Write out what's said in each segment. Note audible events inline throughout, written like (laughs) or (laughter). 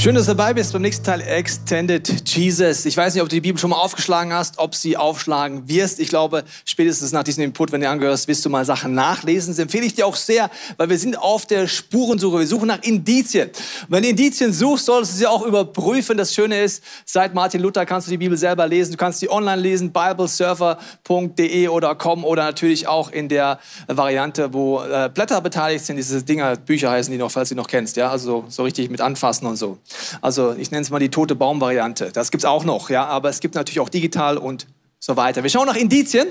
Schön, dass du dabei bist beim nächsten Teil Extended Jesus. Ich weiß nicht, ob du die Bibel schon mal aufgeschlagen hast, ob sie aufschlagen wirst. Ich glaube, spätestens nach diesem Input, wenn du angehörst, wirst du mal Sachen nachlesen. Das empfehle ich dir auch sehr, weil wir sind auf der Spurensuche. Wir suchen nach Indizien. Und wenn du Indizien suchst, solltest du sie auch überprüfen. Das Schöne ist, seit Martin Luther kannst du die Bibel selber lesen. Du kannst sie online lesen, biblesurfer.de oder com oder natürlich auch in der Variante, wo äh, Blätter beteiligt sind. Diese Dinger, Bücher heißen die noch, falls du die noch kennst. Ja, also so richtig mit anfassen und so. Also ich nenne es mal die tote Baum-Variante. Das gibt's auch noch, ja, aber es gibt natürlich auch digital und so weiter. Wir schauen nach Indizien.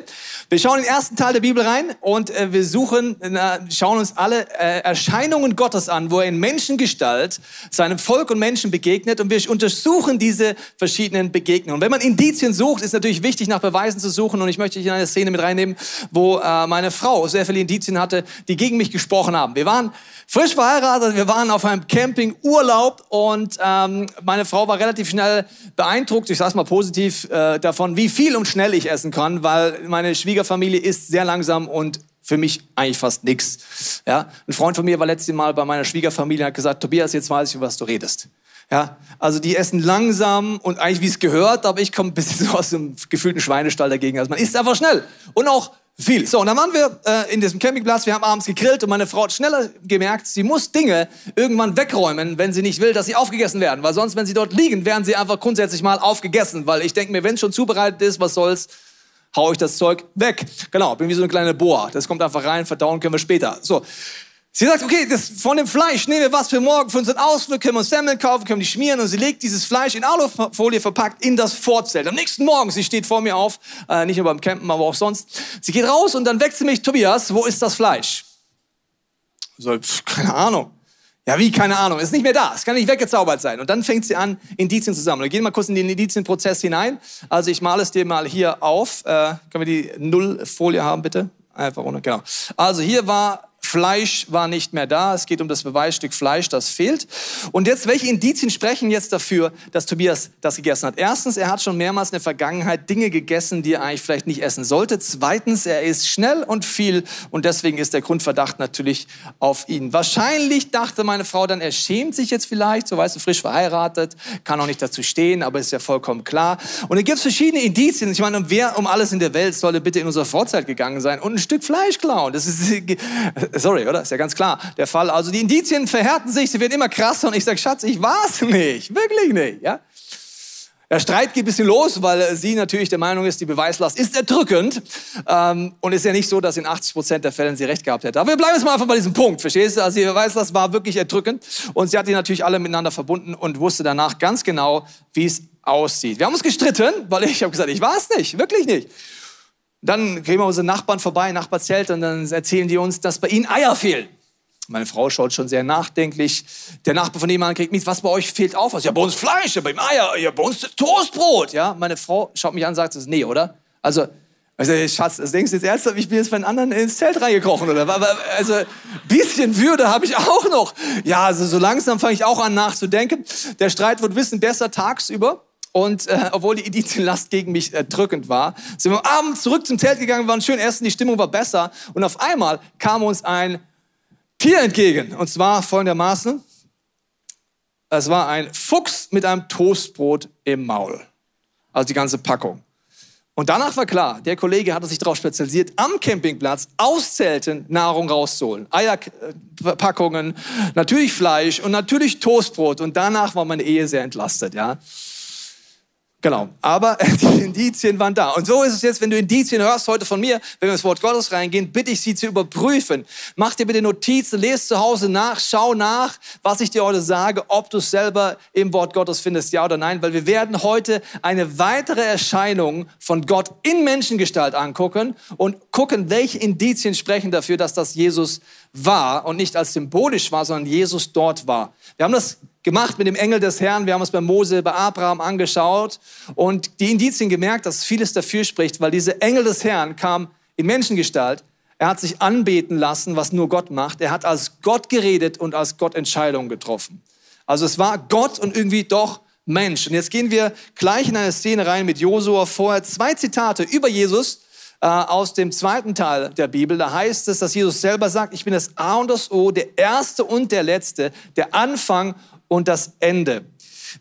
Wir schauen in den ersten Teil der Bibel rein und äh, wir suchen, äh, schauen uns alle äh, Erscheinungen Gottes an, wo er in Menschengestalt seinem Volk und Menschen begegnet und wir untersuchen diese verschiedenen Begegnungen. Und wenn man Indizien sucht, ist natürlich wichtig, nach Beweisen zu suchen und ich möchte in eine Szene mit reinnehmen, wo äh, meine Frau sehr viele Indizien hatte, die gegen mich gesprochen haben. Wir waren frisch verheiratet, wir waren auf einem Campingurlaub und ähm, meine Frau war relativ schnell beeindruckt, ich sag's mal positiv, äh, davon, wie viel und schnell ich essen kann, weil meine Schwiegerfamilie isst sehr langsam und für mich eigentlich fast nix. Ja, ein Freund von mir war letztes Mal bei meiner Schwiegerfamilie und hat gesagt, Tobias, jetzt weiß ich, was du redest. Ja, also die essen langsam und eigentlich wie es gehört, aber ich komme ein bisschen so (laughs) aus dem gefühlten Schweinestall dagegen. Also man isst einfach schnell und auch viel. So, und dann waren wir äh, in diesem Campingplatz, wir haben abends gegrillt und meine Frau hat schneller gemerkt, sie muss Dinge irgendwann wegräumen, wenn sie nicht will, dass sie aufgegessen werden. Weil sonst, wenn sie dort liegen, werden sie einfach grundsätzlich mal aufgegessen. Weil ich denke mir, wenn es schon zubereitet ist, was soll's, hau ich das Zeug weg. Genau, bin wie so eine kleine Boa. Das kommt einfach rein, verdauen können wir später. So, Sie sagt, okay, das, von dem Fleisch nehmen wir was für morgen, für unseren Ausflug, können wir uns Semmeln kaufen, können die schmieren und sie legt dieses Fleisch in Alufolie verpackt in das Vorzelt. Am nächsten Morgen, sie steht vor mir auf, äh, nicht nur beim Campen, aber auch sonst. Sie geht raus und dann sie mich, Tobias, wo ist das Fleisch? So, pff, keine Ahnung. Ja, wie? Keine Ahnung. Ist nicht mehr da. Es kann nicht weggezaubert sein. Und dann fängt sie an, Indizien zu sammeln. Wir gehen mal kurz in den Indizienprozess hinein. Also ich male es dir mal hier auf. Äh, können wir die Nullfolie haben, bitte? Einfach runter, genau. Also hier war Fleisch war nicht mehr da. Es geht um das Beweisstück Fleisch, das fehlt. Und jetzt, welche Indizien sprechen jetzt dafür, dass Tobias das gegessen hat? Erstens, er hat schon mehrmals in der Vergangenheit Dinge gegessen, die er eigentlich vielleicht nicht essen sollte. Zweitens, er isst schnell und viel und deswegen ist der Grundverdacht natürlich auf ihn. Wahrscheinlich dachte meine Frau dann, er schämt sich jetzt vielleicht, so weißt du, frisch verheiratet, kann auch nicht dazu stehen, aber ist ja vollkommen klar. Und da gibt es verschiedene Indizien. Ich meine, wer um alles in der Welt solle bitte in unsere Vorzeit gegangen sein und ein Stück Fleisch klauen? Das ist Sorry, oder? Ist ja ganz klar der Fall. Also die Indizien verhärten sich, sie werden immer krasser und ich sage, Schatz, ich war's nicht, wirklich nicht. Ja? Der Streit geht ein bisschen los, weil sie natürlich der Meinung ist, die Beweislast ist erdrückend. Ähm, und ist ja nicht so, dass in 80 Prozent der Fällen sie recht gehabt hätte. Aber wir bleiben jetzt mal einfach bei diesem Punkt, verstehst du? Also die Beweislast war wirklich erdrückend. Und sie hat die natürlich alle miteinander verbunden und wusste danach ganz genau, wie es aussieht. Wir haben uns gestritten, weil ich habe gesagt, ich war es nicht, wirklich nicht. Dann gehen wir unsere Nachbarn vorbei, Nachbarzelt, und dann erzählen die uns, dass bei ihnen Eier fehlen. Meine Frau schaut schon sehr nachdenklich. Der Nachbar von nebenan kriegt mit, was bei euch fehlt auf? Ja, bei uns Fleisch, ja, bei ihm Eier, ja, bei uns Toastbrot. Ja, meine Frau schaut mich an und sagt, nee, oder? Also, also Schatz, das denkst du jetzt ernsthaft, ich bin jetzt von anderen ins Zelt reingekrochen, oder? Also, bisschen Würde habe ich auch noch. Ja, also so langsam fange ich auch an nachzudenken. Der Streit wird wissen besser tagsüber. Und äh, obwohl die Indizien-Last gegen mich äh, drückend war, sind wir am Abend zurück zum Zelt gegangen, waren schön essen, die Stimmung war besser. Und auf einmal kam uns ein Tier entgegen. Und zwar folgendermaßen. Es war ein Fuchs mit einem Toastbrot im Maul. Also die ganze Packung. Und danach war klar, der Kollege hatte sich darauf spezialisiert, am Campingplatz aus Zelten Nahrung rauszuholen. Eierpackungen, natürlich Fleisch und natürlich Toastbrot. Und danach war meine Ehe sehr entlastet, ja. Genau, aber (laughs) die Indizien waren da. Und so ist es jetzt, wenn du Indizien hörst heute von mir, wenn wir ins Wort Gottes reingehen, bitte ich sie zu überprüfen. Mach dir bitte Notizen, lese zu Hause nach, schau nach, was ich dir heute sage, ob du es selber im Wort Gottes findest, ja oder nein, weil wir werden heute eine weitere Erscheinung von Gott in Menschengestalt angucken und gucken, welche Indizien sprechen dafür, dass das Jesus war und nicht als symbolisch war, sondern Jesus dort war. Wir haben das gemacht mit dem Engel des Herrn. Wir haben es bei Mose, bei Abraham angeschaut und die Indizien gemerkt, dass vieles dafür spricht, weil dieser Engel des Herrn kam in Menschengestalt. Er hat sich anbeten lassen, was nur Gott macht. Er hat als Gott geredet und als Gott Entscheidungen getroffen. Also es war Gott und irgendwie doch Mensch. Und jetzt gehen wir gleich in eine Szene rein mit Josua. Vorher zwei Zitate über Jesus äh, aus dem zweiten Teil der Bibel. Da heißt es, dass Jesus selber sagt, ich bin das A und das O, der Erste und der Letzte, der Anfang und das Ende.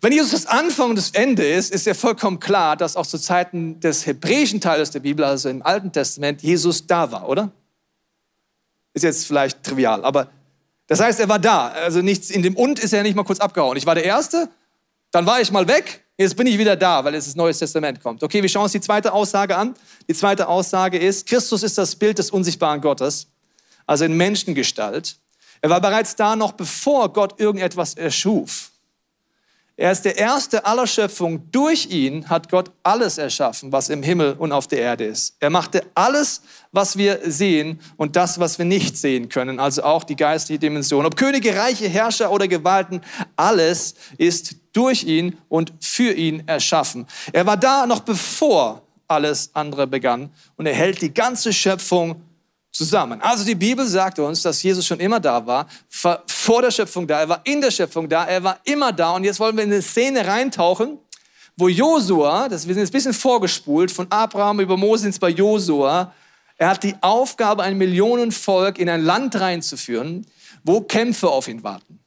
Wenn Jesus das Anfang und das Ende ist, ist ja vollkommen klar, dass auch zu Zeiten des hebräischen Teiles der Bibel, also im Alten Testament, Jesus da war, oder? Ist jetzt vielleicht trivial, aber das heißt, er war da. Also nichts in dem Und ist er nicht mal kurz abgehauen. Ich war der Erste, dann war ich mal weg, jetzt bin ich wieder da, weil jetzt das Neue Testament kommt. Okay, wir schauen uns die zweite Aussage an. Die zweite Aussage ist, Christus ist das Bild des unsichtbaren Gottes, also in Menschengestalt. Er war bereits da, noch bevor Gott irgendetwas erschuf. Er ist der erste aller Schöpfung. Durch ihn hat Gott alles erschaffen, was im Himmel und auf der Erde ist. Er machte alles, was wir sehen und das, was wir nicht sehen können, also auch die geistige Dimension. Ob Könige, Reiche, Herrscher oder Gewalten, alles ist durch ihn und für ihn erschaffen. Er war da noch bevor alles andere begann und er hält die ganze Schöpfung zusammen. Also die Bibel sagt uns, dass Jesus schon immer da war, vor der Schöpfung da, er war in der Schöpfung da, er war immer da. Und jetzt wollen wir in eine Szene reintauchen, wo Josua, wir sind jetzt ein bisschen vorgespult, von Abraham über Mose ins bei Josua, er hat die Aufgabe, ein Millionenvolk in ein Land reinzuführen, wo Kämpfe auf ihn warten.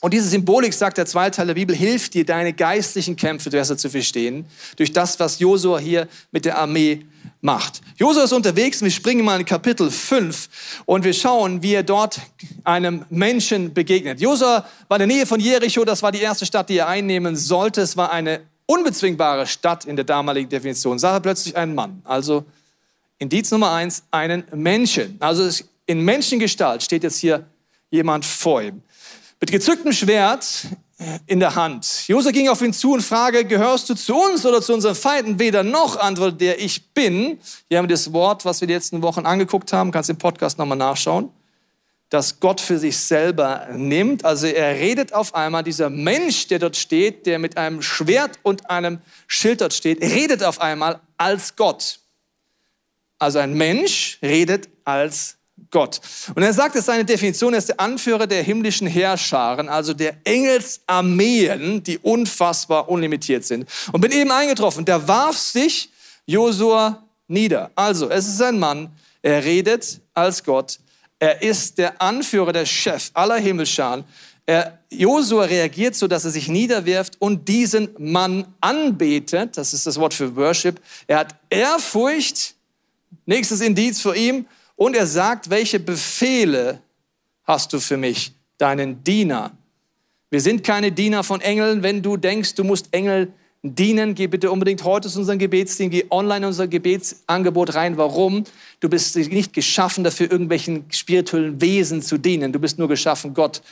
Und diese Symbolik, sagt der zweite Teil der Bibel, hilft dir, deine geistlichen Kämpfe besser zu verstehen, durch das, was Josua hier mit der Armee macht. Josua ist unterwegs, wir springen mal in Kapitel 5 und wir schauen, wie er dort einem Menschen begegnet. Josua war in der Nähe von Jericho, das war die erste Stadt, die er einnehmen sollte. Es war eine unbezwingbare Stadt in der damaligen Definition. Sah er plötzlich einen Mann, also Indiz Nummer eins, einen Menschen. Also in Menschengestalt steht jetzt hier jemand vor ihm mit gezücktem Schwert in der Hand. Josef ging auf ihn zu und fragte, gehörst du zu uns oder zu unseren Feinden? Weder noch, antwortete der, ich bin. Hier haben wir das Wort, was wir die letzten Wochen angeguckt haben, kannst im Podcast nochmal nachschauen, dass Gott für sich selber nimmt. Also er redet auf einmal, dieser Mensch, der dort steht, der mit einem Schwert und einem Schild dort steht, redet auf einmal als Gott. Also ein Mensch redet als Gott. Und er sagt, es ist seine Definition, er ist der Anführer der himmlischen Heerscharen, also der Engelsarmeen, die unfassbar unlimitiert sind. Und bin eben eingetroffen, da warf sich Josua nieder. Also, es ist ein Mann, er redet als Gott, er ist der Anführer, der Chef aller Himmelscharen. Er, Josua reagiert so, dass er sich niederwirft und diesen Mann anbetet. Das ist das Wort für Worship. Er hat Ehrfurcht. Nächstes Indiz für ihn. Und er sagt, welche Befehle hast du für mich, deinen Diener? Wir sind keine Diener von Engeln. Wenn du denkst, du musst Engel dienen, geh bitte unbedingt heute zu unserem Gebetsdienst, geh online in unser Gebetsangebot rein. Warum? Du bist nicht geschaffen dafür, irgendwelchen spirituellen Wesen zu dienen. Du bist nur geschaffen, Gott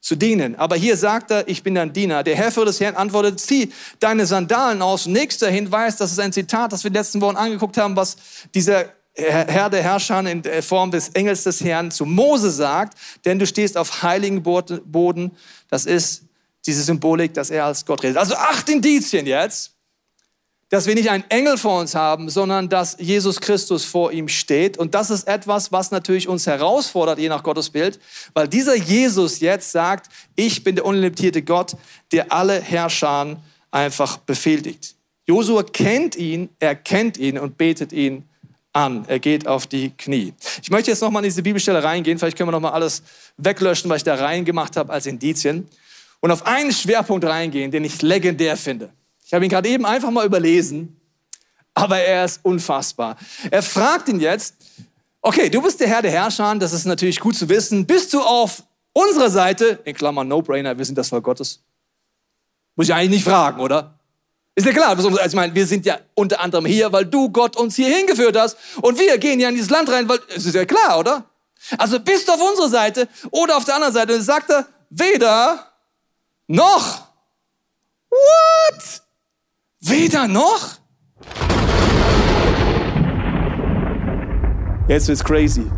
zu dienen. Aber hier sagt er, ich bin dein Diener. Der Herr für des Herrn antwortet, zieh deine Sandalen aus. Nächster Hinweis, das ist ein Zitat, das wir letzten Wochen angeguckt haben, was dieser Herr der Herrscher in Form des Engels des Herrn zu Mose sagt, denn du stehst auf heiligen Boden. Das ist diese Symbolik, dass er als Gott redet. Also acht Indizien jetzt, dass wir nicht einen Engel vor uns haben, sondern dass Jesus Christus vor ihm steht. Und das ist etwas, was natürlich uns herausfordert, je nach Gottes Bild, weil dieser Jesus jetzt sagt, ich bin der unlimitierte Gott, der alle Herrscher einfach befehligt. Josua kennt ihn, er kennt ihn und betet ihn an. Er geht auf die Knie. Ich möchte jetzt nochmal in diese Bibelstelle reingehen. Vielleicht können wir nochmal alles weglöschen, was ich da reingemacht habe als Indizien. Und auf einen Schwerpunkt reingehen, den ich legendär finde. Ich habe ihn gerade eben einfach mal überlesen, aber er ist unfassbar. Er fragt ihn jetzt, okay, du bist der Herr der Herrscher, das ist natürlich gut zu wissen. Bist du auf unserer Seite, in Klammern No-Brainer, wir sind das Volk Gottes? Muss ich eigentlich nicht fragen, oder? Ist ja klar, also ich meine, wir sind ja unter anderem hier, weil du Gott uns hier hingeführt hast. Und wir gehen ja in dieses Land rein, weil, es ist ja klar, oder? Also bist du auf unserer Seite oder auf der anderen Seite. Und sagt er, weder noch. What? Weder noch? Jetzt wird's crazy.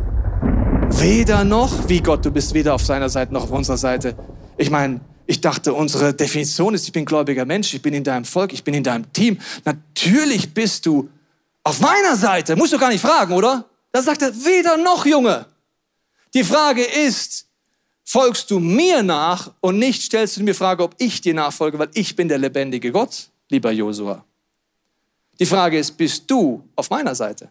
Weder noch, wie Gott, du bist weder auf seiner Seite noch auf unserer Seite. Ich meine, ich dachte, unsere Definition ist, ich bin gläubiger Mensch, ich bin in deinem Volk, ich bin in deinem Team. Natürlich bist du auf meiner Seite. Musst du gar nicht fragen, oder? Da sagt er, weder noch, Junge. Die Frage ist, folgst du mir nach und nicht stellst du mir Frage, ob ich dir nachfolge, weil ich bin der lebendige Gott, lieber Josua. Die Frage ist, bist du auf meiner Seite?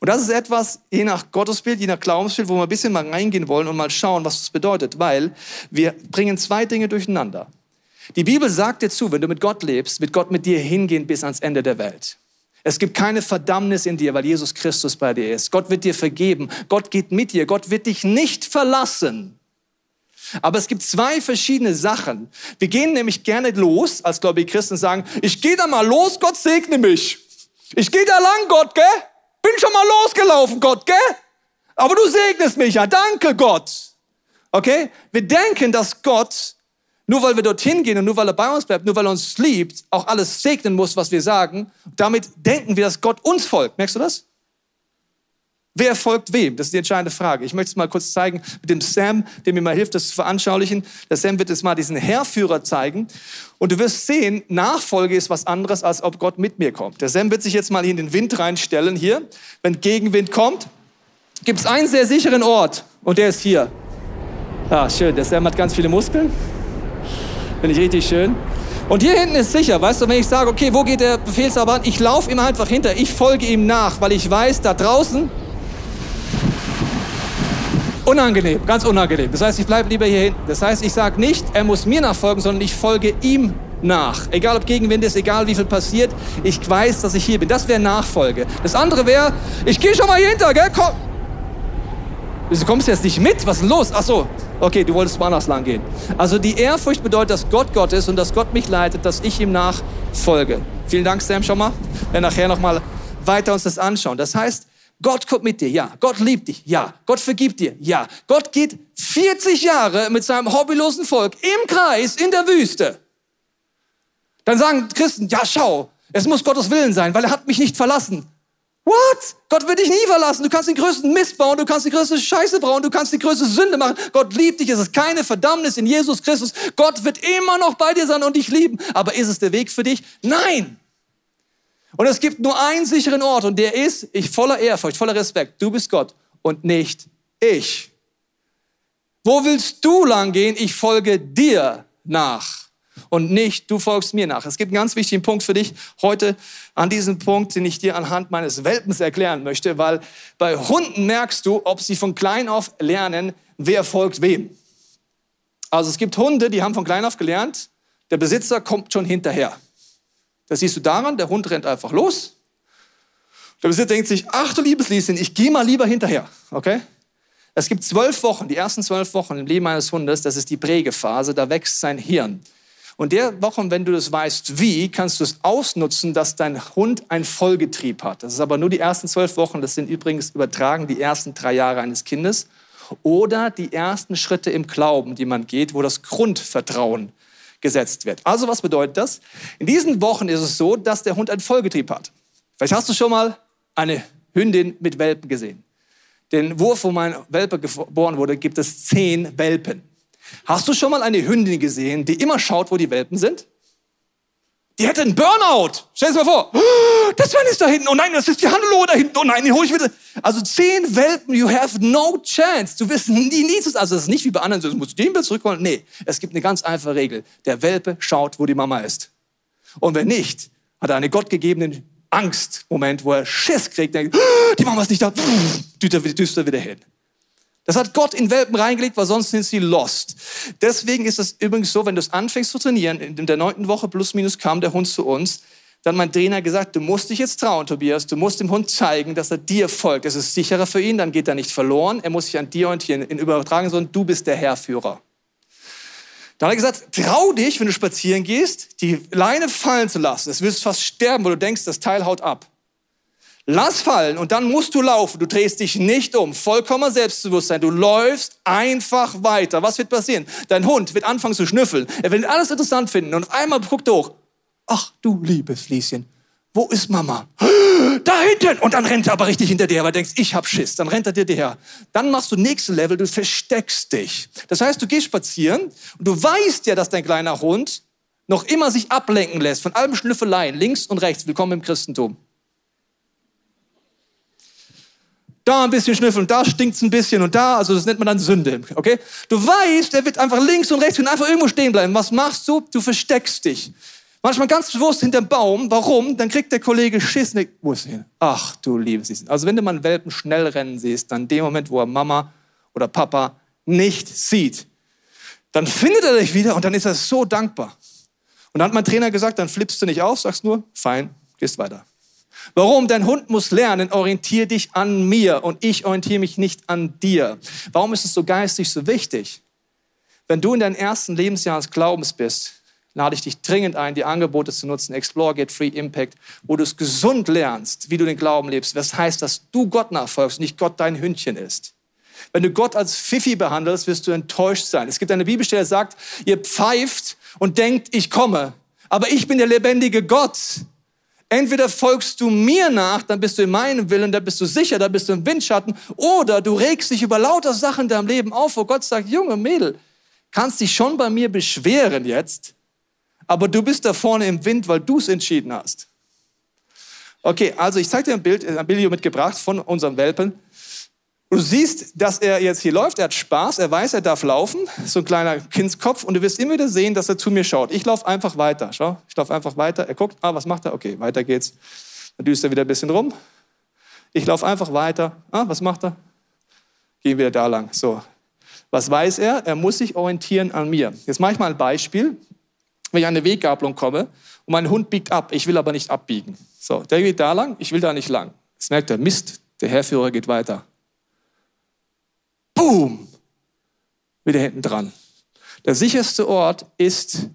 Und das ist etwas, je nach Gottesbild, je nach Glaubensbild, wo wir ein bisschen mal reingehen wollen und mal schauen, was das bedeutet, weil wir bringen zwei Dinge durcheinander. Die Bibel sagt dir zu, wenn du mit Gott lebst, wird Gott mit dir hingehen bis ans Ende der Welt. Es gibt keine Verdammnis in dir, weil Jesus Christus bei dir ist. Gott wird dir vergeben. Gott geht mit dir. Gott wird dich nicht verlassen. Aber es gibt zwei verschiedene Sachen. Wir gehen nämlich gerne los als gläubige Christen und sagen, ich gehe da mal los, Gott segne mich. Ich gehe da lang, Gott, gell? Bin schon mal losgelaufen, Gott, gell? Aber du segnest mich ja. Danke, Gott. Okay? Wir denken, dass Gott, nur weil wir dorthin gehen und nur weil er bei uns bleibt, nur weil er uns liebt, auch alles segnen muss, was wir sagen. Damit denken wir, dass Gott uns folgt. Merkst du das? Wer folgt wem? Das ist die entscheidende Frage. Ich möchte es mal kurz zeigen mit dem Sam, der mir mal hilft, das zu veranschaulichen. Der Sam wird jetzt mal diesen Herrführer zeigen. Und du wirst sehen, Nachfolge ist was anderes, als ob Gott mit mir kommt. Der Sam wird sich jetzt mal hier in den Wind reinstellen hier. Wenn Gegenwind kommt, gibt es einen sehr sicheren Ort. Und der ist hier. Ah, schön. Der Sam hat ganz viele Muskeln. Finde ich richtig schön. Und hier hinten ist sicher, weißt du, wenn ich sage, okay, wo geht der Befehlshaber an? Ich laufe ihm einfach hinter, ich folge ihm nach, weil ich weiß, da draußen Unangenehm, ganz unangenehm. Das heißt, ich bleibe lieber hier hinten. Das heißt, ich sage nicht, er muss mir nachfolgen, sondern ich folge ihm nach. Egal ob Gegenwind ist, egal wie viel passiert, ich weiß, dass ich hier bin. Das wäre Nachfolge. Das andere wäre, ich gehe schon mal hier hinter, gell? Komm. Du kommst jetzt nicht mit, was ist los? Ach so, okay, du wolltest woanders lang gehen. Also die Ehrfurcht bedeutet, dass Gott Gott ist und dass Gott mich leitet, dass ich ihm nachfolge. Vielen Dank, Sam, schon mal. Wir werden nachher nochmal weiter uns das anschauen. Das heißt, Gott kommt mit dir, ja. Gott liebt dich, ja. Gott vergibt dir, ja. Gott geht 40 Jahre mit seinem hobbylosen Volk im Kreis in der Wüste. Dann sagen Christen, ja, schau, es muss Gottes Willen sein, weil er hat mich nicht verlassen. What? Gott wird dich nie verlassen. Du kannst den größten Mist bauen, du kannst die größte Scheiße bauen, du kannst die größte Sünde machen. Gott liebt dich. Es ist keine Verdammnis in Jesus Christus. Gott wird immer noch bei dir sein und dich lieben. Aber ist es der Weg für dich? Nein. Und es gibt nur einen sicheren Ort und der ist, ich voller Ehrfurcht, voller Respekt, du bist Gott und nicht ich. Wo willst du lang gehen? Ich folge dir nach und nicht du folgst mir nach. Es gibt einen ganz wichtigen Punkt für dich heute an diesem Punkt, den ich dir anhand meines Welpens erklären möchte, weil bei Hunden merkst du, ob sie von klein auf lernen, wer folgt wem. Also es gibt Hunde, die haben von klein auf gelernt, der Besitzer kommt schon hinterher. Das siehst du daran, der Hund rennt einfach los. Der Besitzer denkt sich, ach du liebes Lieschen, ich gehe mal lieber hinterher. Okay? Es gibt zwölf Wochen, die ersten zwölf Wochen im Leben eines Hundes, das ist die Prägephase, da wächst sein Hirn. Und der Wochen, wenn du das weißt, wie, kannst du es ausnutzen, dass dein Hund ein Vollgetrieb hat. Das ist aber nur die ersten zwölf Wochen, das sind übrigens übertragen die ersten drei Jahre eines Kindes. Oder die ersten Schritte im Glauben, die man geht, wo das Grundvertrauen gesetzt wird. Also was bedeutet das? In diesen Wochen ist es so, dass der Hund ein Vollgetrieb hat. Vielleicht hast du schon mal eine Hündin mit Welpen gesehen. Den Wurf, wo mein Welpe geboren wurde, gibt es zehn Welpen. Hast du schon mal eine Hündin gesehen, die immer schaut, wo die Welpen sind? Die hätte einen Burnout. Stell dir mal vor. (gasps) Das Sven ist da hinten. Oh nein, das ist die Hannelore da hinten. Oh nein, die hole ich wieder. Also zehn Welpen, you have no chance. Du wirst nie, nie, also es ist nicht wie bei anderen, du musst den wieder zurückholen. Nee, es gibt eine ganz einfache Regel. Der Welpe schaut, wo die Mama ist. Und wenn nicht, hat er einen gottgegebenen Angstmoment, wo er Schiss kriegt, denkt, (gasps) die Mama ist nicht da, düst er wieder hin. Das hat Gott in Welpen reingelegt, weil sonst sind sie lost. Deswegen ist es übrigens so, wenn du es anfängst zu trainieren, in der neunten Woche plus minus kam der Hund zu uns, dann mein Trainer gesagt, du musst dich jetzt trauen, Tobias, du musst dem Hund zeigen, dass er dir folgt. Es ist sicherer für ihn, dann geht er nicht verloren, er muss sich an dir orientieren. In Übertragen, sondern du bist der Herrführer. Dann hat er gesagt, trau dich, wenn du spazieren gehst, die Leine fallen zu lassen. Es wirst fast sterben, weil du denkst, das Teil haut ab. Lass fallen und dann musst du laufen. Du drehst dich nicht um. Vollkommener Selbstbewusstsein. Du läufst einfach weiter. Was wird passieren? Dein Hund wird anfangen zu schnüffeln. Er wird alles interessant finden und einmal guckt er hoch. Ach du liebes Lieschen, wo ist Mama? Da hinten! Und dann rennt er aber richtig hinter dir, weil du denkst, ich hab Schiss. Dann rennt er dir her. Dann machst du nächste Level, du versteckst dich. Das heißt, du gehst spazieren und du weißt ja, dass dein kleiner Hund noch immer sich ablenken lässt von allem Schnüffeleien, links und rechts. Willkommen im Christentum. Da ein bisschen schnüffeln, da stinkt's ein bisschen und da, also das nennt man dann Sünde, okay? Du weißt, er wird einfach links und rechts und einfach irgendwo stehen bleiben. Was machst du? Du versteckst dich. Manchmal ganz bewusst hinterm Baum. Warum? Dann kriegt der Kollege Schiss. Ne, wo ist er hin? Ach, du liebes. Also wenn du mal einen Welpen schnell rennen siehst, dann dem Moment, wo er Mama oder Papa nicht sieht, dann findet er dich wieder und dann ist er so dankbar. Und dann hat mein Trainer gesagt, dann flippst du nicht auf, sagst nur, fein, gehst weiter. Warum? Dein Hund muss lernen, orientier dich an mir und ich orientiere mich nicht an dir. Warum ist es so geistig so wichtig? Wenn du in deinem ersten Lebensjahr des Glaubens bist, lade ich dich dringend ein, die Angebote zu nutzen, Explore, Get Free, Impact, wo du es gesund lernst, wie du den Glauben lebst. Das heißt, dass du Gott nachfolgst nicht Gott dein Hündchen ist. Wenn du Gott als Pfiffi behandelst, wirst du enttäuscht sein. Es gibt eine Bibelstelle, die sagt, ihr pfeift und denkt, ich komme. Aber ich bin der lebendige Gott. Entweder folgst du mir nach, dann bist du in meinem Willen, dann bist du sicher, dann bist du im Windschatten, oder du regst dich über lauter Sachen in deinem Leben auf, wo Gott sagt, Junge Mädel, kannst dich schon bei mir beschweren jetzt, aber du bist da vorne im Wind, weil du es entschieden hast. Okay, also ich zeige dir ein Bild, ein Video mitgebracht von unserem Welpen. Du siehst, dass er jetzt hier läuft, er hat Spaß, er weiß, er darf laufen, so ein kleiner Kindskopf und du wirst immer wieder sehen, dass er zu mir schaut. Ich laufe einfach weiter, schau, ich laufe einfach weiter, er guckt, ah, was macht er? Okay, weiter geht's. Dann düst er wieder ein bisschen rum. Ich laufe einfach weiter, ah, was macht er? Gehen wir da lang, so. Was weiß er? Er muss sich orientieren an mir. Jetzt mache ich mal ein Beispiel. Wenn ich an eine Weggabelung komme und mein Hund biegt ab, ich will aber nicht abbiegen. So, der geht da lang, ich will da nicht lang. Jetzt merkt er, Mist, der Herrführer geht weiter boom, wieder hinten dran. Der sicherste Ort ist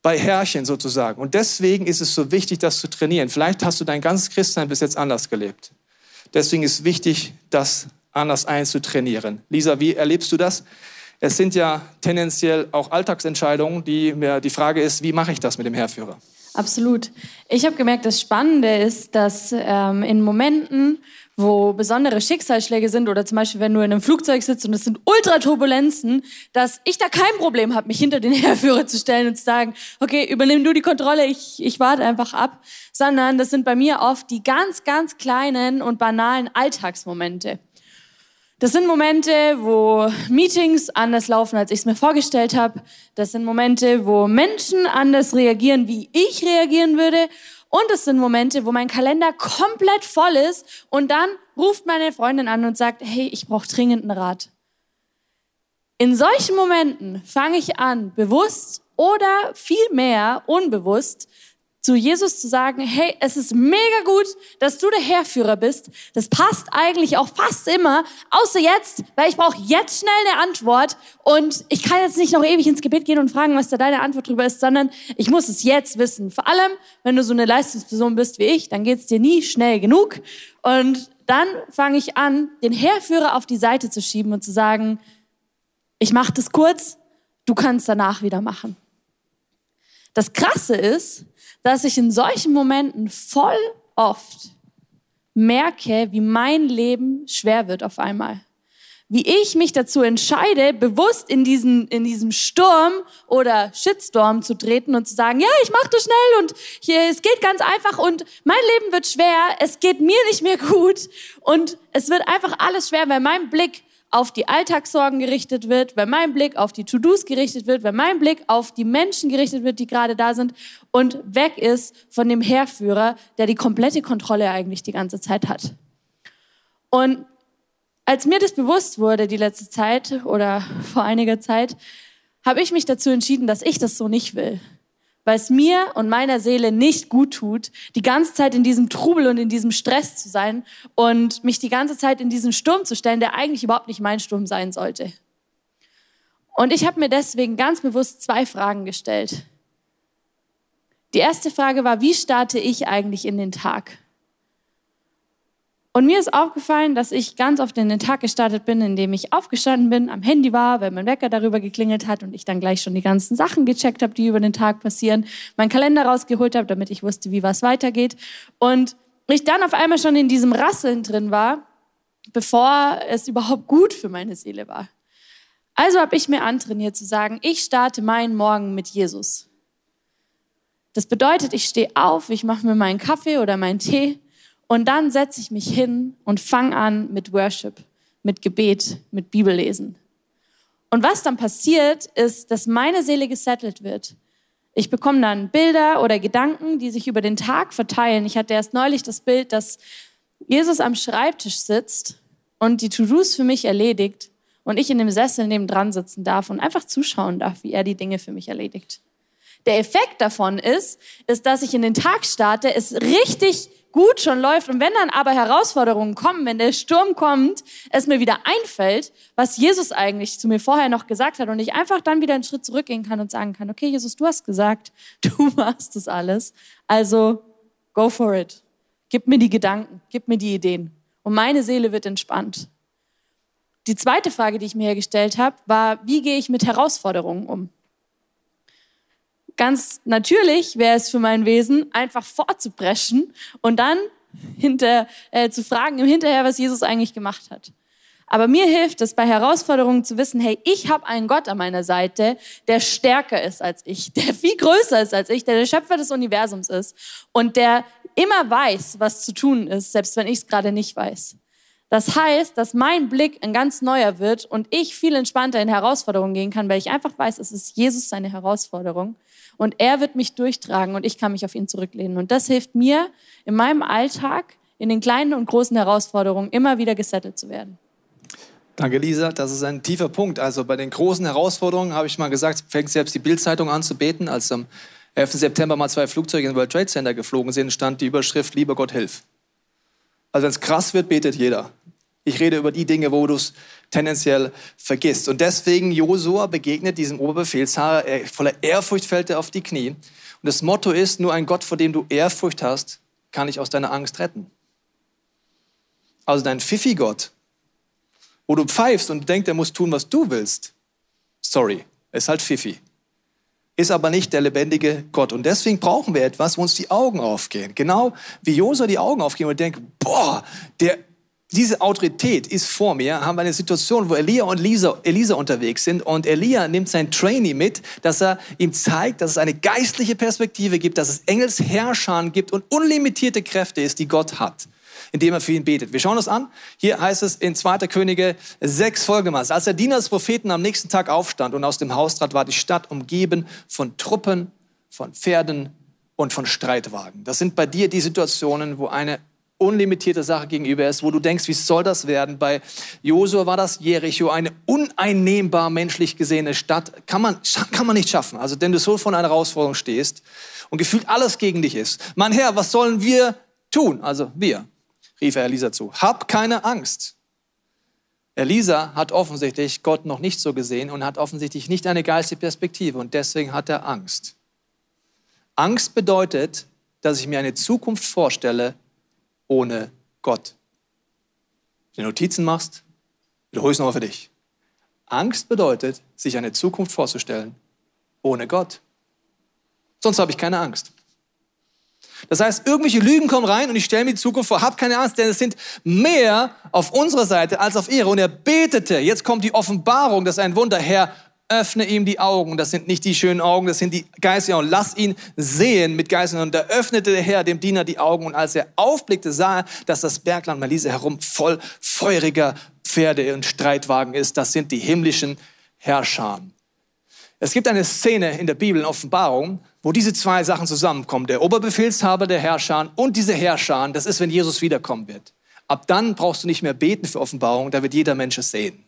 bei Herrchen sozusagen. Und deswegen ist es so wichtig, das zu trainieren. Vielleicht hast du dein ganzes Christsein bis jetzt anders gelebt. Deswegen ist wichtig, das anders einzutrainieren. Lisa, wie erlebst du das? Es sind ja tendenziell auch Alltagsentscheidungen, die mir die Frage ist, wie mache ich das mit dem Herrführer? Absolut. Ich habe gemerkt, das Spannende ist, dass ähm, in Momenten, wo besondere Schicksalsschläge sind oder zum Beispiel, wenn du in einem Flugzeug sitzt und es sind Ultraturbulenzen, dass ich da kein Problem habe, mich hinter den (laughs) Herführer zu stellen und zu sagen, okay, übernimm du die Kontrolle, ich, ich warte einfach ab, sondern das sind bei mir oft die ganz, ganz kleinen und banalen Alltagsmomente. Das sind Momente, wo Meetings anders laufen, als ich es mir vorgestellt habe. Das sind Momente, wo Menschen anders reagieren, wie ich reagieren würde. Und es sind Momente, wo mein Kalender komplett voll ist und dann ruft meine Freundin an und sagt, hey, ich brauche dringend einen Rat. In solchen Momenten fange ich an, bewusst oder viel mehr unbewusst zu Jesus zu sagen, hey, es ist mega gut, dass du der Herrführer bist. Das passt eigentlich auch fast immer, außer jetzt, weil ich brauche jetzt schnell eine Antwort und ich kann jetzt nicht noch ewig ins Gebet gehen und fragen, was da deine Antwort drüber ist, sondern ich muss es jetzt wissen. Vor allem, wenn du so eine Leistungsperson bist wie ich, dann geht's dir nie schnell genug und dann fange ich an, den Herrführer auf die Seite zu schieben und zu sagen, ich mache das kurz, du kannst danach wieder machen. Das Krasse ist, dass ich in solchen Momenten voll oft merke, wie mein Leben schwer wird auf einmal. Wie ich mich dazu entscheide, bewusst in diesen, in diesem Sturm oder Shitstorm zu treten und zu sagen, ja, ich mache das schnell und hier, es geht ganz einfach und mein Leben wird schwer, es geht mir nicht mehr gut und es wird einfach alles schwer, weil mein Blick auf die Alltagssorgen gerichtet wird, wenn mein Blick auf die To-Dos gerichtet wird, wenn mein Blick auf die Menschen gerichtet wird, die gerade da sind und weg ist von dem Herrführer, der die komplette Kontrolle eigentlich die ganze Zeit hat. Und als mir das bewusst wurde die letzte Zeit oder vor einiger Zeit, habe ich mich dazu entschieden, dass ich das so nicht will weil es mir und meiner Seele nicht gut tut, die ganze Zeit in diesem Trubel und in diesem Stress zu sein und mich die ganze Zeit in diesen Sturm zu stellen, der eigentlich überhaupt nicht mein Sturm sein sollte. Und ich habe mir deswegen ganz bewusst zwei Fragen gestellt. Die erste Frage war, wie starte ich eigentlich in den Tag? Und mir ist aufgefallen, dass ich ganz oft in den Tag gestartet bin, indem ich aufgestanden bin, am Handy war, weil mein Wecker darüber geklingelt hat und ich dann gleich schon die ganzen Sachen gecheckt habe, die über den Tag passieren, meinen Kalender rausgeholt habe, damit ich wusste, wie was weitergeht. Und ich dann auf einmal schon in diesem Rasseln drin war, bevor es überhaupt gut für meine Seele war. Also habe ich mir antrainiert zu sagen, ich starte meinen Morgen mit Jesus. Das bedeutet, ich stehe auf, ich mache mir meinen Kaffee oder meinen Tee Und dann setze ich mich hin und fange an mit Worship, mit Gebet, mit Bibellesen. Und was dann passiert, ist, dass meine Seele gesettelt wird. Ich bekomme dann Bilder oder Gedanken, die sich über den Tag verteilen. Ich hatte erst neulich das Bild, dass Jesus am Schreibtisch sitzt und die To-Dos für mich erledigt und ich in dem Sessel nebendran sitzen darf und einfach zuschauen darf, wie er die Dinge für mich erledigt. Der Effekt davon ist, ist, dass ich in den Tag starte, es richtig gut schon läuft und wenn dann aber Herausforderungen kommen, wenn der Sturm kommt, es mir wieder einfällt, was Jesus eigentlich zu mir vorher noch gesagt hat und ich einfach dann wieder einen Schritt zurückgehen kann und sagen kann, okay, Jesus, du hast gesagt, (laughs) du machst das alles, also go for it. Gib mir die Gedanken, gib mir die Ideen und meine Seele wird entspannt. Die zweite Frage, die ich mir gestellt habe, war, wie gehe ich mit Herausforderungen um? Ganz natürlich wäre es für mein Wesen, einfach vorzubrechen und dann hinter, äh, zu fragen im Hinterher, was Jesus eigentlich gemacht hat. Aber mir hilft es bei Herausforderungen zu wissen, hey, ich habe einen Gott an meiner Seite, der stärker ist als ich, der viel größer ist als ich, der der Schöpfer des Universums ist und der immer weiß, was zu tun ist, selbst wenn ich es gerade nicht weiß. Das heißt, dass mein Blick ein ganz neuer wird und ich viel entspannter in Herausforderungen gehen kann, weil ich einfach weiß, es ist Jesus seine Herausforderung und er wird mich durchtragen und ich kann mich auf ihn zurücklehnen. Und das hilft mir in meinem Alltag, in den kleinen und großen Herausforderungen immer wieder gesettelt zu werden. Danke, Lisa. Das ist ein tiefer Punkt. Also bei den großen Herausforderungen habe ich mal gesagt, fängt selbst die Bildzeitung an zu beten. Als am 11. September mal zwei Flugzeuge in World Trade Center geflogen sind, stand die Überschrift, lieber Gott, hilf. Also wenn es krass wird, betet jeder. Ich rede über die Dinge, wo du es tendenziell vergisst. Und deswegen Josua begegnet diesem Oberbefehlshaber, er, voller Ehrfurcht fällt er auf die Knie. Und das Motto ist, nur ein Gott, vor dem du Ehrfurcht hast, kann dich aus deiner Angst retten. Also dein Fifi-Gott, wo du pfeifst und denkst, er muss tun, was du willst. Sorry, ist halt Fifi. Ist aber nicht der lebendige Gott. Und deswegen brauchen wir etwas, wo uns die Augen aufgehen. Genau wie Josua die Augen aufgehen und denkt, boah, der diese Autorität ist vor mir, haben wir eine Situation, wo Elia und Lisa, Elisa unterwegs sind und Elia nimmt sein Trainee mit, dass er ihm zeigt, dass es eine geistliche Perspektive gibt, dass es Engelsherrscher gibt und unlimitierte Kräfte ist, die Gott hat, indem er für ihn betet. Wir schauen uns an. Hier heißt es in 2. Könige 6 folgendermaßen. Als der Diener des Propheten am nächsten Tag aufstand und aus dem Haus trat, war die Stadt umgeben von Truppen, von Pferden und von Streitwagen. Das sind bei dir die Situationen, wo eine unlimitierte Sache gegenüber ist, wo du denkst, wie soll das werden? Bei Josua war das Jericho, eine uneinnehmbar menschlich gesehene Stadt. Kann man, kann man nicht schaffen. Also, denn du so vor einer Herausforderung stehst und gefühlt alles gegen dich ist. Mein Herr, was sollen wir tun? Also, wir, rief er Elisa zu. Hab keine Angst. Elisa hat offensichtlich Gott noch nicht so gesehen und hat offensichtlich nicht eine geistige Perspektive und deswegen hat er Angst. Angst bedeutet, dass ich mir eine Zukunft vorstelle, ohne Gott. Wenn du Notizen machst, wiederhole ich es nochmal für dich. Angst bedeutet, sich eine Zukunft vorzustellen ohne Gott. Sonst habe ich keine Angst. Das heißt, irgendwelche Lügen kommen rein und ich stelle mir die Zukunft vor, hab keine Angst, denn es sind mehr auf unserer Seite als auf ihre. Und er betete, jetzt kommt die Offenbarung, das ist ein Wunder, Herr, öffne ihm die Augen. Das sind nicht die schönen Augen, das sind die geistigen Augen. Lass ihn sehen mit Geistern. Und da öffnete der Herr dem Diener die Augen. Und als er aufblickte, sah er, dass das Bergland Malise herum voll feuriger Pferde und Streitwagen ist. Das sind die himmlischen Herrscher. Es gibt eine Szene in der Bibel, in Offenbarung, wo diese zwei Sachen zusammenkommen. Der Oberbefehlshaber der Herrscher und diese Herrscher. Das ist, wenn Jesus wiederkommen wird. Ab dann brauchst du nicht mehr beten für Offenbarung, da wird jeder Mensch es sehen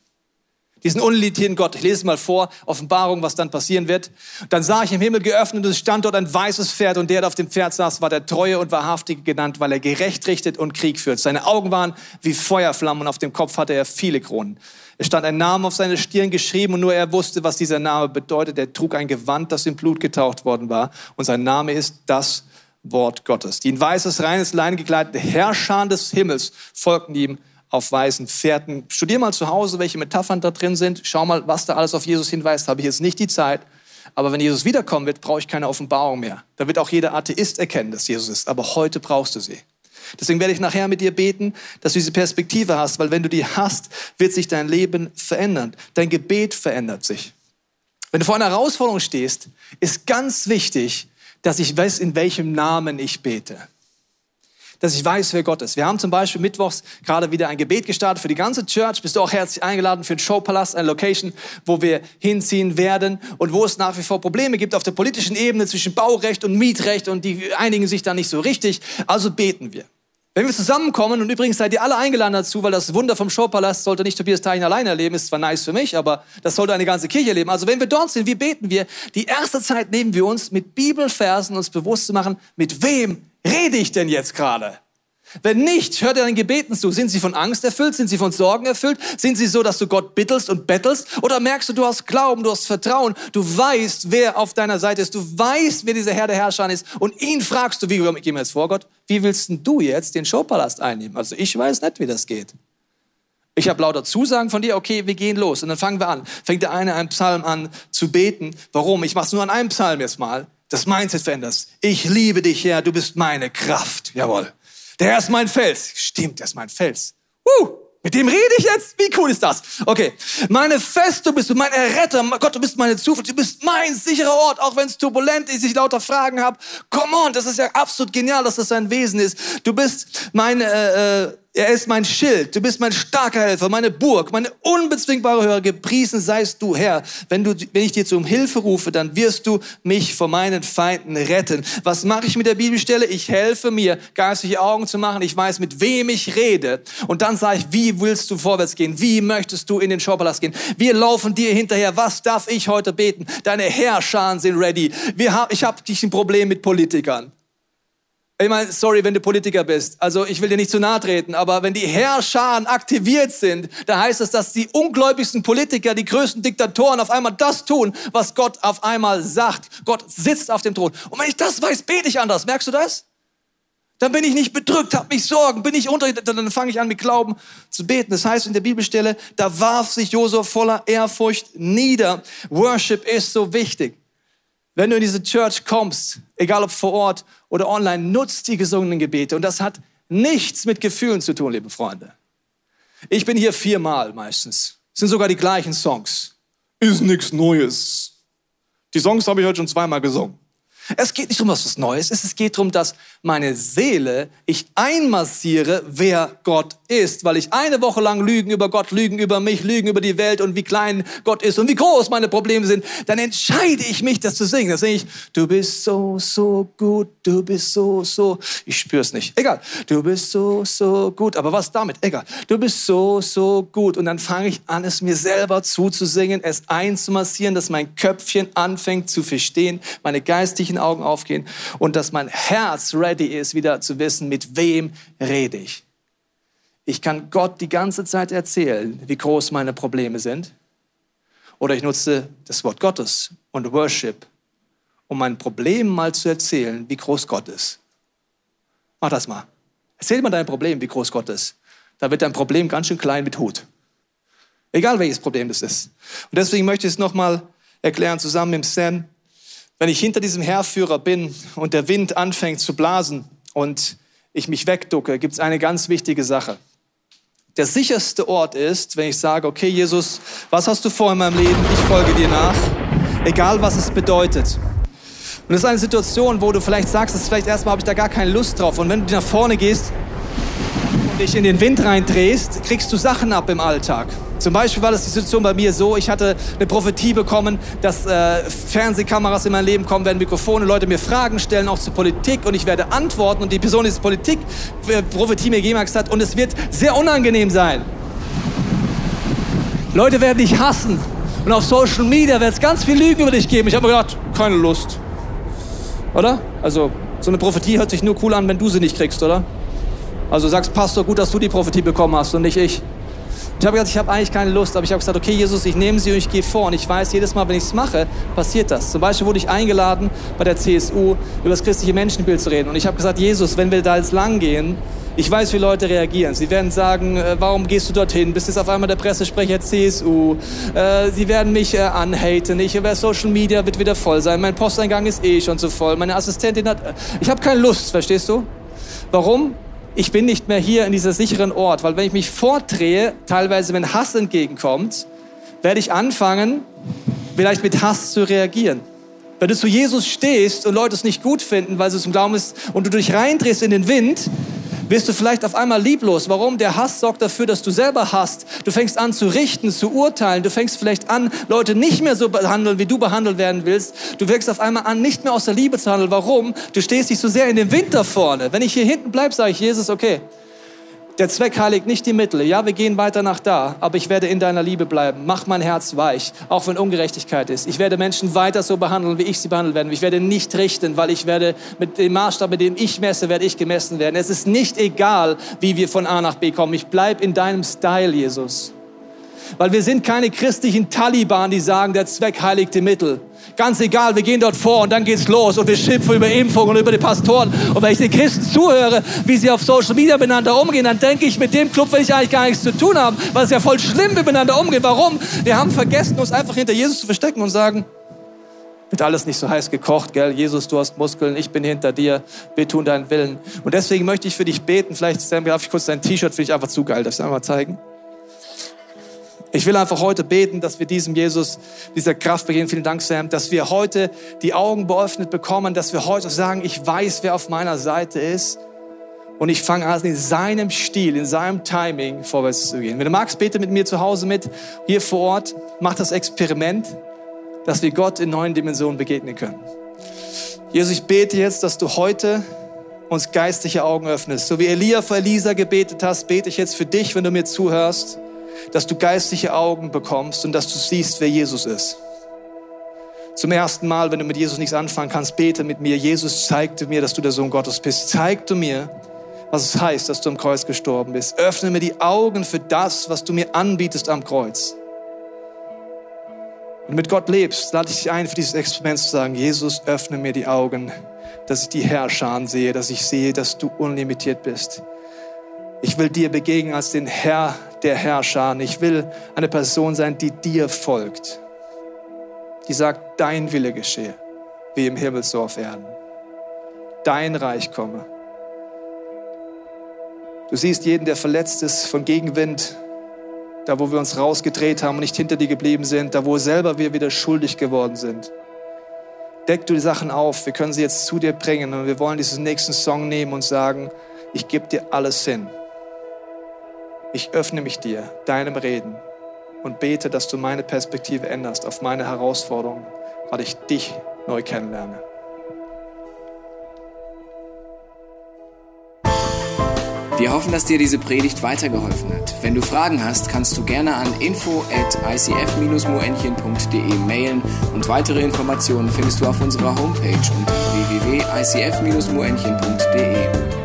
diesen unlimitierten Gott. Ich lese es mal vor, Offenbarung, was dann passieren wird. Dann sah ich im Himmel geöffnet und es stand dort ein weißes Pferd und der, der auf dem Pferd saß, war der Treue und Wahrhaftige genannt, weil er gerecht richtet und Krieg führt. Seine Augen waren wie Feuerflammen und auf dem Kopf hatte er viele Kronen. Es stand ein Name auf seiner Stirn geschrieben und nur er wusste, was dieser Name bedeutet. Er trug ein Gewand, das in Blut getaucht worden war und sein Name ist das Wort Gottes. Die in weißes, reines Lein gekleidete Herrscher des Himmels folgten ihm auf weißen Pferden. Studier mal zu Hause, welche Metaphern da drin sind. Schau mal, was da alles auf Jesus hinweist. Habe ich jetzt nicht die Zeit. Aber wenn Jesus wiederkommen wird, brauche ich keine Offenbarung mehr. Da wird auch jeder Atheist erkennen, dass Jesus ist. Aber heute brauchst du sie. Deswegen werde ich nachher mit dir beten, dass du diese Perspektive hast, weil wenn du die hast, wird sich dein Leben verändern. Dein Gebet verändert sich. Wenn du vor einer Herausforderung stehst, ist ganz wichtig, dass ich weiß, in welchem Namen ich bete. Dass ich weiß, wer Gott ist. Wir haben zum Beispiel mittwochs gerade wieder ein Gebet gestartet für die ganze Church. Bist du auch herzlich eingeladen für den Showpalast, eine Location, wo wir hinziehen werden und wo es nach wie vor Probleme gibt auf der politischen Ebene zwischen Baurecht und Mietrecht und die einigen sich da nicht so richtig. Also beten wir. Wenn wir zusammenkommen, und übrigens seid ihr alle eingeladen dazu, weil das Wunder vom Showpalast sollte nicht Tobias Teich alleine erleben, ist zwar nice für mich, aber das sollte eine ganze Kirche erleben. Also wenn wir dort sind, wie beten wir? Die erste Zeit nehmen wir uns mit Bibelversen uns bewusst zu machen, mit wem rede ich denn jetzt gerade? Wenn nicht, hört er den Gebeten zu. Sind sie von Angst erfüllt? Sind sie von Sorgen erfüllt? Sind sie so, dass du Gott bittelst und bettelst? Oder merkst du, du hast Glauben, du hast Vertrauen, du weißt, wer auf deiner Seite ist, du weißt, wer dieser Herr der Herrscher ist und ihn fragst du, wie gehen wir jetzt vor Gott? Wie willst denn du jetzt den Showpalast einnehmen? Also ich weiß nicht, wie das geht. Ich habe lauter Zusagen von dir, okay, wir gehen los. Und dann fangen wir an. Fängt der eine einen Psalm an zu beten. Warum? Ich mache es nur an einem Psalm jetzt mal. Das Mindset veränderst. Ich liebe dich, Herr, du bist meine Kraft. Jawohl. Der Herr ist mein Fels. Stimmt, der ist mein Fels. Uh, mit dem rede ich jetzt? Wie cool ist das? Okay. Meine Feste bist du, mein Erretter. Gott, du bist meine Zuflucht. Du bist mein sicherer Ort, auch wenn es turbulent ist, ich lauter Fragen habe. Come on, das ist ja absolut genial, dass das sein Wesen ist. Du bist mein äh, äh, er ist mein Schild, du bist mein starker Helfer, meine Burg, meine unbezwingbare Hörer. Gepriesen seist du, Herr. Wenn, du, wenn ich dir zum Hilfe rufe, dann wirst du mich vor meinen Feinden retten. Was mache ich mit der Bibelstelle? Ich helfe mir, geistige Augen zu machen. Ich weiß, mit wem ich rede. Und dann sage ich, wie willst du vorwärts gehen? Wie möchtest du in den Schaupalast gehen? Wir laufen dir hinterher. Was darf ich heute beten? Deine Herrscharen sind ready. Wir ich habe dich ein Problem mit Politikern. Ich meine, sorry, wenn du Politiker bist. Also ich will dir nicht zu nahe treten, aber wenn die Herrscharen aktiviert sind, da heißt es, dass die ungläubigsten Politiker, die größten Diktatoren auf einmal das tun, was Gott auf einmal sagt. Gott sitzt auf dem Thron. Und wenn ich das weiß, bete ich anders. Merkst du das? Dann bin ich nicht bedrückt, habe mich Sorgen, bin ich unter, dann fange ich an mit Glauben zu beten. Das heißt in der Bibelstelle, da warf sich Josef voller Ehrfurcht nieder. Worship ist so wichtig. Wenn du in diese Church kommst, egal ob vor Ort oder online, nutzt die gesungenen Gebete. Und das hat nichts mit Gefühlen zu tun, liebe Freunde. Ich bin hier viermal meistens. Es sind sogar die gleichen Songs. Ist nichts Neues. Die Songs habe ich heute schon zweimal gesungen. Es geht nicht um was Neues, es geht darum, dass meine Seele, ich einmassiere, wer Gott ist, weil ich eine Woche lang Lügen über Gott, Lügen über mich, Lügen über die Welt und wie klein Gott ist und wie groß meine Probleme sind, dann entscheide ich mich, das zu singen. Das singe ich, du bist so, so gut, du bist so, so, ich spür's nicht, egal, du bist so, so gut, aber was damit, egal, du bist so, so gut. Und dann fange ich an, es mir selber zuzusingen, es einzumassieren, dass mein Köpfchen anfängt zu verstehen, meine geistigen geistlichen Augen aufgehen und dass mein Herz ready ist, wieder zu wissen, mit wem rede ich. Ich kann Gott die ganze Zeit erzählen, wie groß meine Probleme sind. Oder ich nutze das Wort Gottes und Worship, um mein Problem mal zu erzählen, wie groß Gott ist. Mach das mal. Erzähl mal dein Problem, wie groß Gott ist. Da wird dein Problem ganz schön klein mit Hut. Egal welches Problem das ist. Und deswegen möchte ich es nochmal erklären, zusammen mit Sam. Wenn ich hinter diesem Herrführer bin und der Wind anfängt zu blasen und ich mich wegducke, gibt es eine ganz wichtige Sache. Der sicherste Ort ist, wenn ich sage, okay Jesus, was hast du vor in meinem Leben? Ich folge dir nach, egal was es bedeutet. Und das ist eine Situation, wo du vielleicht sagst, dass vielleicht erstmal habe ich da gar keine Lust drauf. Und wenn du nach vorne gehst dich in den Wind reindrehst, kriegst du Sachen ab im Alltag. Zum Beispiel war das die Situation bei mir so, ich hatte eine Prophetie bekommen, dass äh, Fernsehkameras in mein Leben kommen werden, Mikrofone, Leute mir Fragen stellen, auch zur Politik und ich werde antworten und die Person, die diese Politik äh, Prophetie mir gegeben hat, und es wird sehr unangenehm sein. Leute werden dich hassen und auf Social Media wird es ganz viel Lügen über dich geben. Ich habe mir gedacht, keine Lust. Oder? Also, so eine Prophetie hört sich nur cool an, wenn du sie nicht kriegst, oder? Also sagst, Pastor, gut, dass du die Prophetie bekommen hast und nicht ich. Ich habe gesagt, ich habe eigentlich keine Lust, aber ich habe gesagt, okay, Jesus, ich nehme sie und ich gehe vor. Und ich weiß, jedes Mal, wenn ich es mache, passiert das. Zum Beispiel wurde ich eingeladen, bei der CSU über das christliche Menschenbild zu reden. Und ich habe gesagt, Jesus, wenn wir da jetzt lang gehen, ich weiß, wie Leute reagieren. Sie werden sagen, äh, warum gehst du dorthin? Bist jetzt auf einmal der Pressesprecher CSU? Äh, sie werden mich äh, anhaten. Ich über Social Media wird wieder voll sein. Mein Posteingang ist eh schon zu voll. Meine Assistentin hat. Ich habe keine Lust, verstehst du? Warum? Ich bin nicht mehr hier in dieser sicheren Ort, weil wenn ich mich vordrehe, teilweise wenn Hass entgegenkommt, werde ich anfangen, vielleicht mit Hass zu reagieren. Wenn du zu Jesus stehst und Leute es nicht gut finden, weil sie zum Glauben ist und du dich reindrehst in den Wind, Wirst du vielleicht auf einmal lieblos? Warum? Der Hass sorgt dafür, dass du selber hasst. Du fängst an zu richten, zu urteilen. Du fängst vielleicht an, Leute nicht mehr so behandeln, wie du behandelt werden willst. Du fängst auf einmal an, nicht mehr aus der Liebe zu handeln. Warum? Du stehst nicht so sehr in dem Wind da vorne. Wenn ich hier hinten bleibe, sage ich, Jesus, okay, der Zweck heiligt nicht die Mittel. Ja, wir gehen weiter nach da, aber ich werde in deiner Liebe bleiben. Mach mein Herz weich, auch wenn Ungerechtigkeit ist. Ich werde Menschen weiter so behandeln, wie ich sie behandelt werde. Ich werde nicht richten, weil ich werde mit dem Maßstab, mit dem ich messe, werde ich gemessen werden. Es ist nicht egal, wie wir von A nach B kommen. Ich bleibe in deinem Style, Jesus. Weil wir sind keine christlichen Taliban, die sagen, der Zweck heiligt die Mittel. Ganz egal, wir gehen dort vor und dann geht's los und wir schimpfen über Impfung und über die Pastoren. Und wenn ich den Christen zuhöre, wie sie auf Social Media miteinander umgehen, dann denke ich, mit dem Club will ich eigentlich gar nichts zu tun haben, weil es ja voll schlimm, miteinander umgehen. Warum? Wir haben vergessen, uns einfach hinter Jesus zu verstecken und sagen, wird alles nicht so heiß gekocht, gell? Jesus, du hast Muskeln, ich bin hinter dir, wir tun deinen Willen. Und deswegen möchte ich für dich beten. Vielleicht, Sam, darf ich kurz dein T-Shirt, finde ich einfach zu geil. Darf ich einmal zeigen? Ich will einfach heute beten, dass wir diesem Jesus, dieser Kraft begehen. Vielen Dank, Sam, dass wir heute die Augen geöffnet bekommen, dass wir heute sagen, ich weiß, wer auf meiner Seite ist. Und ich fange an, in seinem Stil, in seinem Timing vorwärts zu gehen. Wenn du magst, bete mit mir zu Hause mit, hier vor Ort. Mach das Experiment, dass wir Gott in neuen Dimensionen begegnen können. Jesus, ich bete jetzt, dass du heute uns geistliche Augen öffnest. So wie Elia für Elisa gebetet hast, bete ich jetzt für dich, wenn du mir zuhörst dass du geistliche Augen bekommst und dass du siehst, wer Jesus ist. Zum ersten Mal, wenn du mit Jesus nichts anfangen kannst, bete mit mir. Jesus, zeigte mir, dass du der Sohn Gottes bist. Zeig du mir, was es heißt, dass du am Kreuz gestorben bist. Öffne mir die Augen für das, was du mir anbietest am Kreuz. Du mit Gott lebst, lade ich dich ein, für dieses Experiment zu sagen, Jesus, öffne mir die Augen, dass ich die Herrscher sehe, dass ich sehe, dass du unlimitiert bist. Ich will dir begegnen als den Herr der Herrscher. Ich will eine Person sein, die dir folgt. Die sagt, dein Wille geschehe, wie im Himmel so auf Erden. Dein Reich komme. Du siehst jeden, der verletzt ist von Gegenwind, da wo wir uns rausgedreht haben und nicht hinter dir geblieben sind, da wo selber wir wieder schuldig geworden sind. Deck du die Sachen auf, wir können sie jetzt zu dir bringen und wir wollen diesen nächsten Song nehmen und sagen, ich gebe dir alles hin ich öffne mich dir, deinem Reden und bete, dass du meine Perspektive änderst auf meine Herausforderungen, weil ich dich neu kennenlerne. Wir hoffen, dass dir diese Predigt weitergeholfen hat. Wenn du Fragen hast, kannst du gerne an info at icf-moenchen.de mailen und weitere Informationen findest du auf unserer Homepage unter www.icf-moenchen.de.